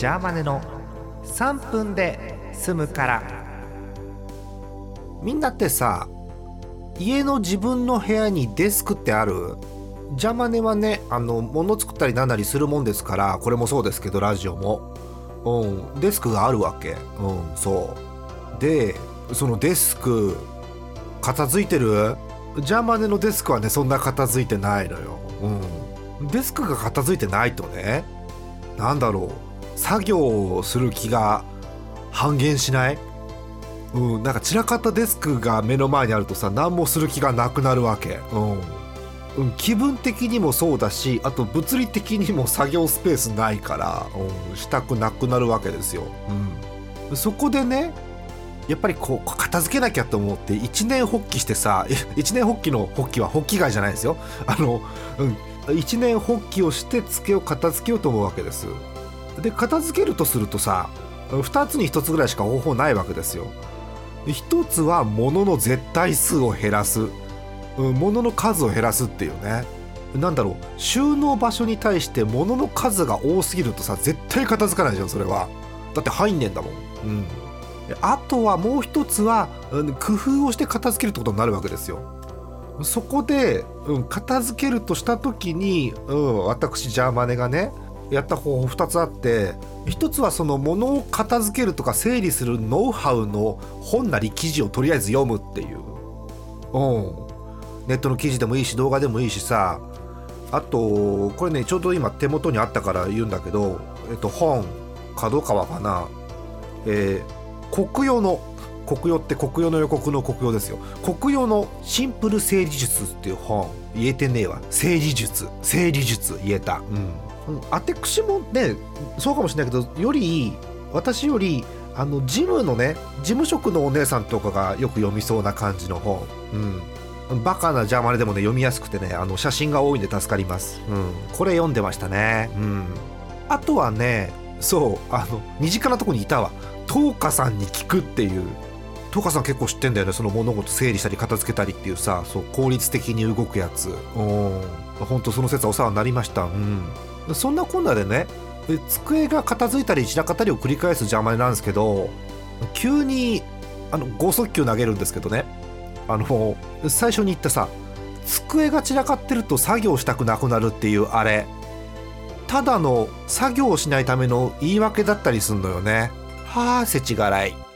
ジャーマネの3分で済むから。みんなってさ家の自分の部屋にデスクってある？ジャーマネはねあの物作ったりなんなりするもんですからこれもそうですけどラジオも。うんデスクがあるわけ。うんそう。でそのデスク片付いてる？ジャーマネのデスクはねそんな片付いてないのよ。うん。デスクが片付いてないとねなんだろう。作業をする気が半減しない？うんなんか散らかったデスクが目の前にあるとさ何もする気がなくなるわけ。うん。うん、気分的にもそうだしあと物理的にも作業スペースないから、うん、したくなくなるわけですよ、うん、そこでねやっぱりこう片付けなきゃと思って一年発起してさ一年発起の発起は発起外じゃないですよ。あの、うん、一年発起をして机を片付けようと思うわけです。で片付けるとするとさ2つに1つぐらいしか方法ないわけですよ。1つは物の絶対数を減らす。物の数を減らすっていうね。なんだろう。収納場所に対して物の数が多すぎるとさ絶対片付かないじゃんそれは。だって入んねえんだもん。うん。あとはもう一つは、うん、工夫をして片付けるってことになるわけですよ。そこで、うん、片付けるとした時に、うん、私ジャーマネがねやった方法2つあって1つはその物を片付けるとか整理するノウハウの本なり記事をとりあえず読むっていう、うん、ネットの記事でもいいし動画でもいいしさ。あとこれねちょうど今手元にあったから言うんだけど、えっと、本。角川かな。えー、国用の国用って国用の予告の国用ですよ。国用のシンプル整理術っていう本。言えてねえわ。整理術。整理術言えた。うん、アテクシもねそうかもしれないけどより私よりあのジムのね事務職のお姉さんとかがよく読みそうな感じの本、うん、バカなジャーマネでもね読みやすくてねあの写真が多いんで助かります、うん、これ読んでましたね。うん。あとはねそうあの身近なとこにいたわ。東花さんに聞くっていう。東花さん結構知ってんだよね。その物事整理したり片付けたりっていうさそう効率的に動くやつ。うん。本当その説はお世話になりました。うん。そんなこんなでね机が片付いたり散らかったりを繰り返す邪魔なんですけど急にあの剛速球投げるんですけどね。あの最初に言ったさ机が散らかってると作業したくなくなるっていうあれ。ただの作業をしないための言い訳だったりすんのよね。はあせちがらい。